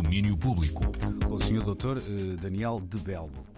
Domínio Público. Com o Sr. Dr. eh, Daniel de Belo.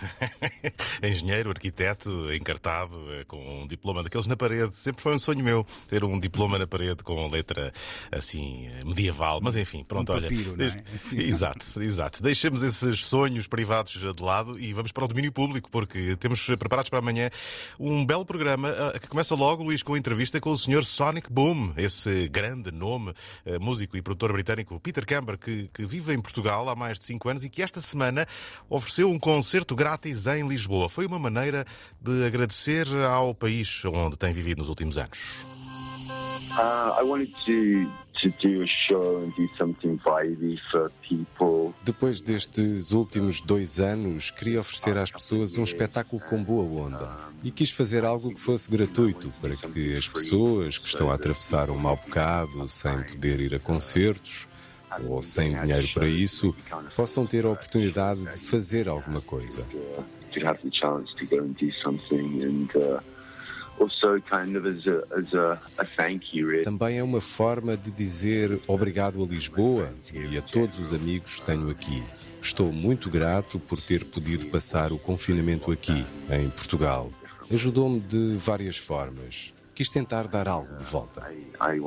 Engenheiro, arquiteto, encartado, eh, com um diploma daqueles na parede. Sempre foi um sonho meu ter um diploma na parede com letra assim eh, medieval. Mas enfim, pronto, Um olha. papiro, não é? Deixe- Sim. Exato, exato. Deixemos esses sonhos privados de lado e vamos para o domínio público, porque temos preparados para amanhã um belo programa eh, que começa logo, Luís, com a entrevista com o Sr. Sonic Boom, esse grande nome, músico e produtor britânico Peter Camber, que, que vive em Portugal há mais de 5 anos e que esta semana ofereceu um concerto grátis em Lisboa. Foi uma maneira de agradecer ao país onde tem vivido nos últimos anos. Uh, I wanted to to do a show and do something vibey for people. Depois destes últimos dois anos, queria oferecer às pessoas um espetáculo com boa onda. E quis fazer algo que fosse gratuito, para que as pessoas que estão a atravessar um mau bocado, sem poder ir a concertos, ou sem dinheiro para isso, possam ter a oportunidade de fazer alguma coisa. Também é uma forma de dizer obrigado a Lisboa e a todos os amigos que tenho aqui. Estou muito grato por ter podido passar o confinamento aqui, em Portugal. Ajudou-me de várias formas. Quis tentar dar algo de volta. I, I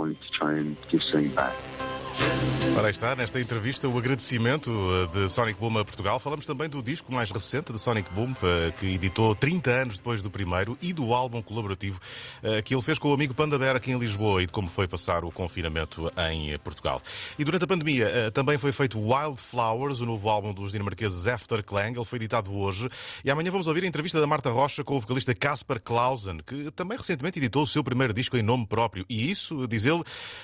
aí está, nesta entrevista, o agradecimento eh, de Sonic Boom a Portugal. Falamos também do disco mais recente de Sonic Boom, eh, que editou 30 anos depois do primeiro, e do álbum colaborativo eh, que ele fez com o amigo Panda Bear aqui em Lisboa e de como foi passar o confinamento em Portugal. E durante a pandemia também foi feito Wildflowers, o novo álbum dos dinamarqueses Afterklang. Ele foi editado hoje. E amanhã vamos ouvir a entrevista da Marta Rocha com o vocalista Casper Clausen, que também recentemente editou o seu primeiro disco em nome próprio. E isso, diz ele,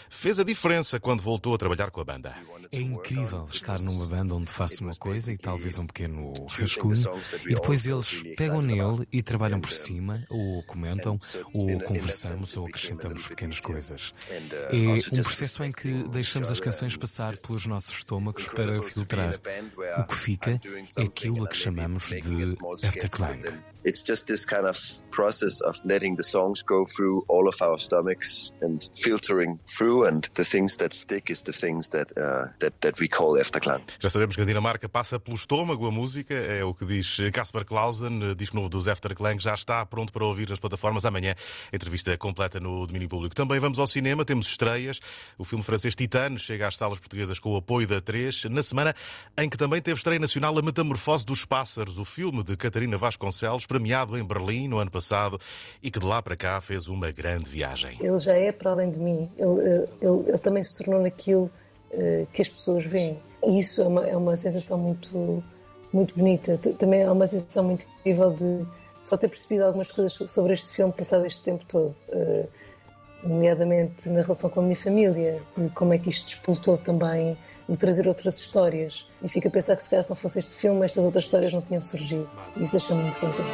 fez a diferença quando voltou a trabalhar com a banda. É incrível estar numa banda onde faço uma coisa e talvez um pequeno rascunho, e depois eles pegam nele e trabalham por cima, ou comentam, ou conversamos, ou acrescentamos pequenas coisas. É um processo em que deixamos as canções passar pelos nossos estômagos para filtrar. O que fica é aquilo a que chamamos de afterclang. It's just this kind of process of letting the songs go through all of our stomachs and filtering through, and the things that stick is the things that uh, that that we call afterclang. Já sabemos que a Dinamarca passa pelo estômago a música, é o que diz Casper Clausen, disco novo dos Afterklang, já está pronto para ouvir nas plataformas. Amanhã, entrevista completa no domínio público. Também vamos ao cinema, temos estreias. O filme francês Titane chega às salas portuguesas com o apoio da 3, na semana em que também teve estreia nacional A Metamorfose dos Pássaros, o filme de Catarina Vasconcelos, premiado em Berlim no ano passado e que de lá para cá fez uma grande viagem. Ele já é para além de mim. Ele, ele- ele- ele também se tornou naquilo eh, que as pessoas veem. E isso é uma, é uma sensação muito, muito bonita. Também é uma sensação muito incrível de só ter percebido algumas coisas so- sobre este filme passado este tempo todo. Eh, nomeadamente na relação com a minha família, de como é que isto despoltou também o trazer outras histórias. E fico a pensar que se calhar se não fosse este filme, estas outras histórias não tinham surgido. Isso deixa-me muito contente.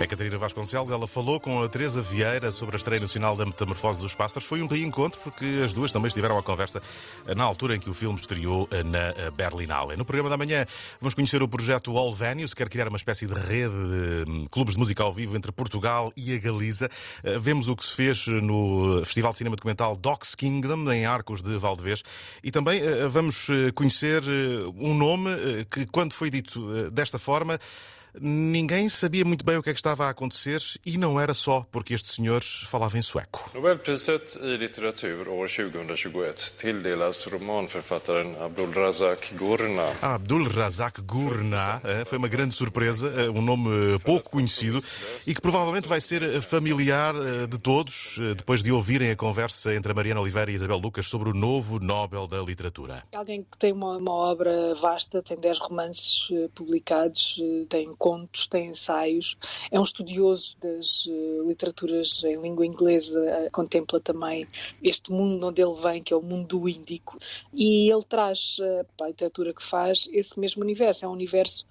É Catarina Vasconcelos, ela falou com a Teresa Vieira sobre a estreia nacional da Metamorfose dos Pássaros. Foi um reencontro porque as duas também estiveram à conversa na altura em que o filme estreou na Berlinale. No programa da manhã vamos conhecer o projeto All Venues, que quer criar uma espécie de rede de hum, clubes de música ao vivo entre Portugal e a Galiza. Eh, Vemos o que se fez no Festival de Cinema Documental Docs Kingdom, em Arcos de Valdevez. E também eh, vamos eh, conhecer um nome eh, que, quando foi dito eh, desta forma, Ninguém sabia muito bem o que é que estava a acontecer e não era só porque este senhor falava em sueco. Nobelpriset i litteratur år 2021 tilldelas romanförfattaren Abdulrazak Gurna. Abdul Razak Gurna eh, foi uma grande surpresa, eh, um nome pouco conhecido e que provavelmente vai ser familiar eh, de todos eh, depois de ouvirem a conversa entre a Mariana Oliveira e a Isabel Lucas sobre o novo Nobel da Literatura. Alguém que tem uma, uma obra vasta, tem 10 romances eh, publicados, eh, tem contos, tem ensaios, é um estudioso das eh, literaturas em língua inglesa, eh, contempla também este mundo onde ele vem, que é o mundo do índico, e ele traz eh, para a literatura que faz esse mesmo universo. É um universo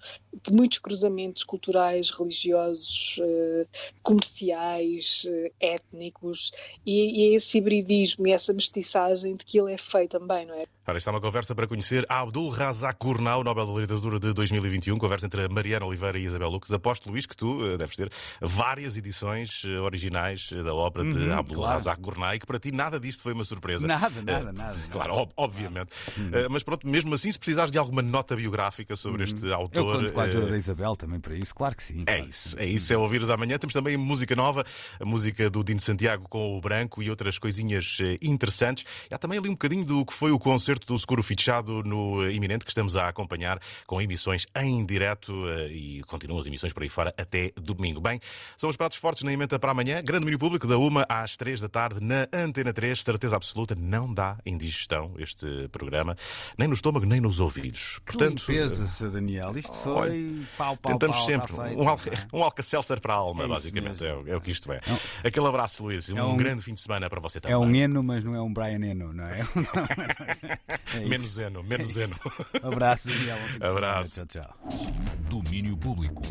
de muitos cruzamentos culturais, religiosos, eh, comerciais, eh, étnicos, e, e é esse hibridismo e essa mestiçagem de que ele é feito também, não é? Ora, está uma conversa para conhecer Abdul Razak Gurnau, Nobel da Literatura de 2021, conversa entre Mariana Oliveira e Isabel Lucas. Aposto, Luís, que tu uh, deves ter várias edições uh, originais uh, da obra de Uhum, Abdul claro. Razak Gurnau e que para ti nada disto foi uma surpresa. Nada, Uh, nada, nada. Claro, ob- obviamente. Uh, mas pronto, mesmo assim, se precisares de alguma nota biográfica sobre este Eu autor. Com a ajuda uh, da Isabel também para isso, claro que sim. é claro que isso, é isso, é ouvires amanhã. Temos também música nova, a música do Dino Santiago com o Branco e outras coisinhas eh, interessantes. E há também ali um bocadinho do que foi o concerto do Seguro Fichado no eh, iminente que estamos a acompanhar com emissões em direto eh, e continuam as emissões por aí fora até domingo. Bem, são os pratos fortes na emenda para amanhã. Grande domínio público da uma às três da tarde na Antena 3. Certeza absoluta, não dá indigestão este programa, nem no estômago, nem nos ouvidos. Que limpeza, Sr. Daniel. Isto foi pau, pau, Tentamos pau, sempre está feito, um, não alca, é? um alcacelser para a alma, É basicamente. É, o- é o que isto é. Aquele abraço, Luís. Um, é um- grande fim de semana para você também. É um Eno, mas não é um Brian Eno, não é? É. Menos Eno, menos É Eno. Abraço, Daniel. Bom fim de semana. Abraço. Tchau, tchau. Domínio público.